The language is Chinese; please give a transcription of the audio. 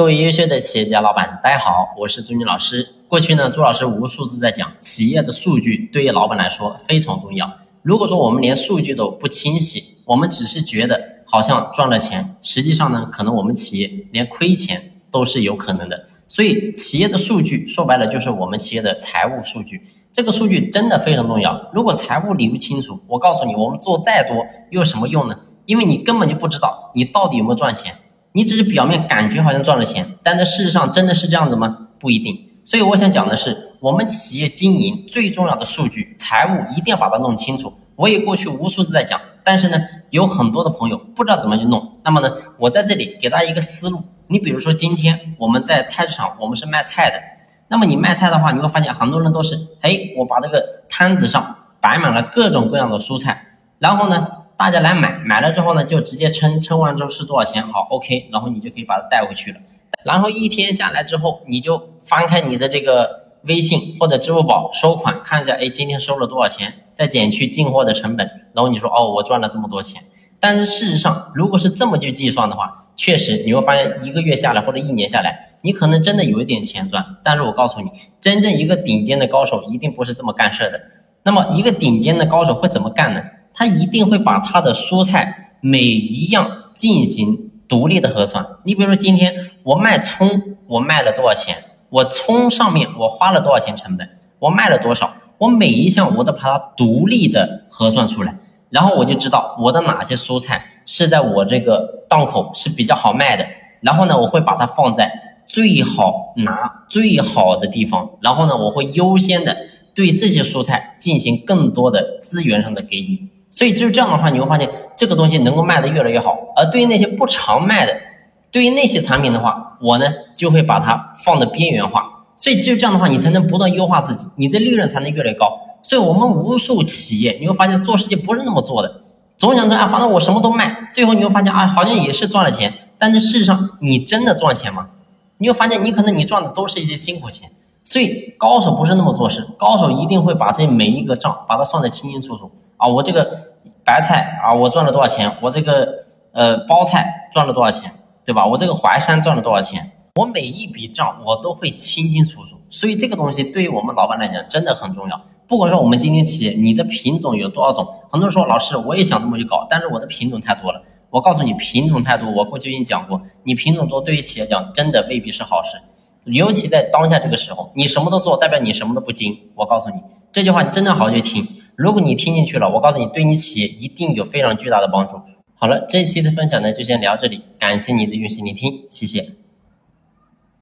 各位优秀的企业家老板，大家好，我是朱军老师。过去呢，朱老师无数次在讲，企业的数据对于老板来说非常重要。如果说我们连数据都不清晰，我们只是觉得好像赚了钱，实际上呢，可能我们企业连亏钱都是有可能的。所以，企业的数据说白了就是我们企业的财务数据，这个数据真的非常重要。如果财务理不清楚，我告诉你，我们做再多又有什么用呢？因为你根本就不知道你到底有没有赚钱。你只是表面感觉好像赚了钱，但在事实上真的是这样子吗？不一定。所以我想讲的是，我们企业经营最重要的数据，财务一定要把它弄清楚。我也过去无数次在讲，但是呢，有很多的朋友不知道怎么去弄。那么呢，我在这里给大家一个思路。你比如说，今天我们在菜市场，我们是卖菜的。那么你卖菜的话，你会发现很多人都是，哎，我把这个摊子上摆满了各种各样的蔬菜，然后呢。大家来买，买了之后呢，就直接称，称完之后是多少钱？好，OK，然后你就可以把它带回去了。然后一天下来之后，你就翻开你的这个微信或者支付宝收款，看一下，哎，今天收了多少钱？再减去进货的成本，然后你说，哦，我赚了这么多钱。但是事实上，如果是这么去计算的话，确实你会发现，一个月下来或者一年下来，你可能真的有一点钱赚。但是我告诉你，真正一个顶尖的高手一定不是这么干事的。那么一个顶尖的高手会怎么干呢？他一定会把他的蔬菜每一样进行独立的核算。你比如说，今天我卖葱，我卖了多少钱？我葱上面我花了多少钱成本？我卖了多少？我每一项我都把它独立的核算出来，然后我就知道我的哪些蔬菜是在我这个档口是比较好卖的。然后呢，我会把它放在最好拿最好的地方。然后呢，我会优先的对这些蔬菜进行更多的资源上的给予。所以就是这样的话，你会发现这个东西能够卖得越来越好。而对于那些不常卖的，对于那些产品的话，我呢就会把它放的边缘化。所以只有这样的话，你才能不断优化自己，你的利润才能越来越高。所以我们无数企业，你会发现做事情不是那么做的，总想着啊，反正我什么都卖，最后你会发现啊，好像也是赚了钱，但是事实上你真的赚钱吗？你会发现你可能你赚的都是一些辛苦钱。所以高手不是那么做事，高手一定会把这每一个账把它算得清清楚楚。啊，我这个白菜啊，我赚了多少钱？我这个呃包菜赚了多少钱？对吧？我这个淮山赚了多少钱？我每一笔账我都会清清楚楚。所以这个东西对于我们老板来讲真的很重要。不管说我们今天企业你的品种有多少种，很多人说老师我也想这么去搞，但是我的品种太多了。我告诉你，品种太多，我过去已经讲过，你品种多对于企业讲真的未必是好事。尤其在当下这个时候，你什么都做，代表你什么都不精。我告诉你这句话，你真的好好去听。如果你听进去了，我告诉你，对你企业一定有非常巨大的帮助。好了，这一期的分享呢，就先聊这里，感谢你的用心聆听，谢谢。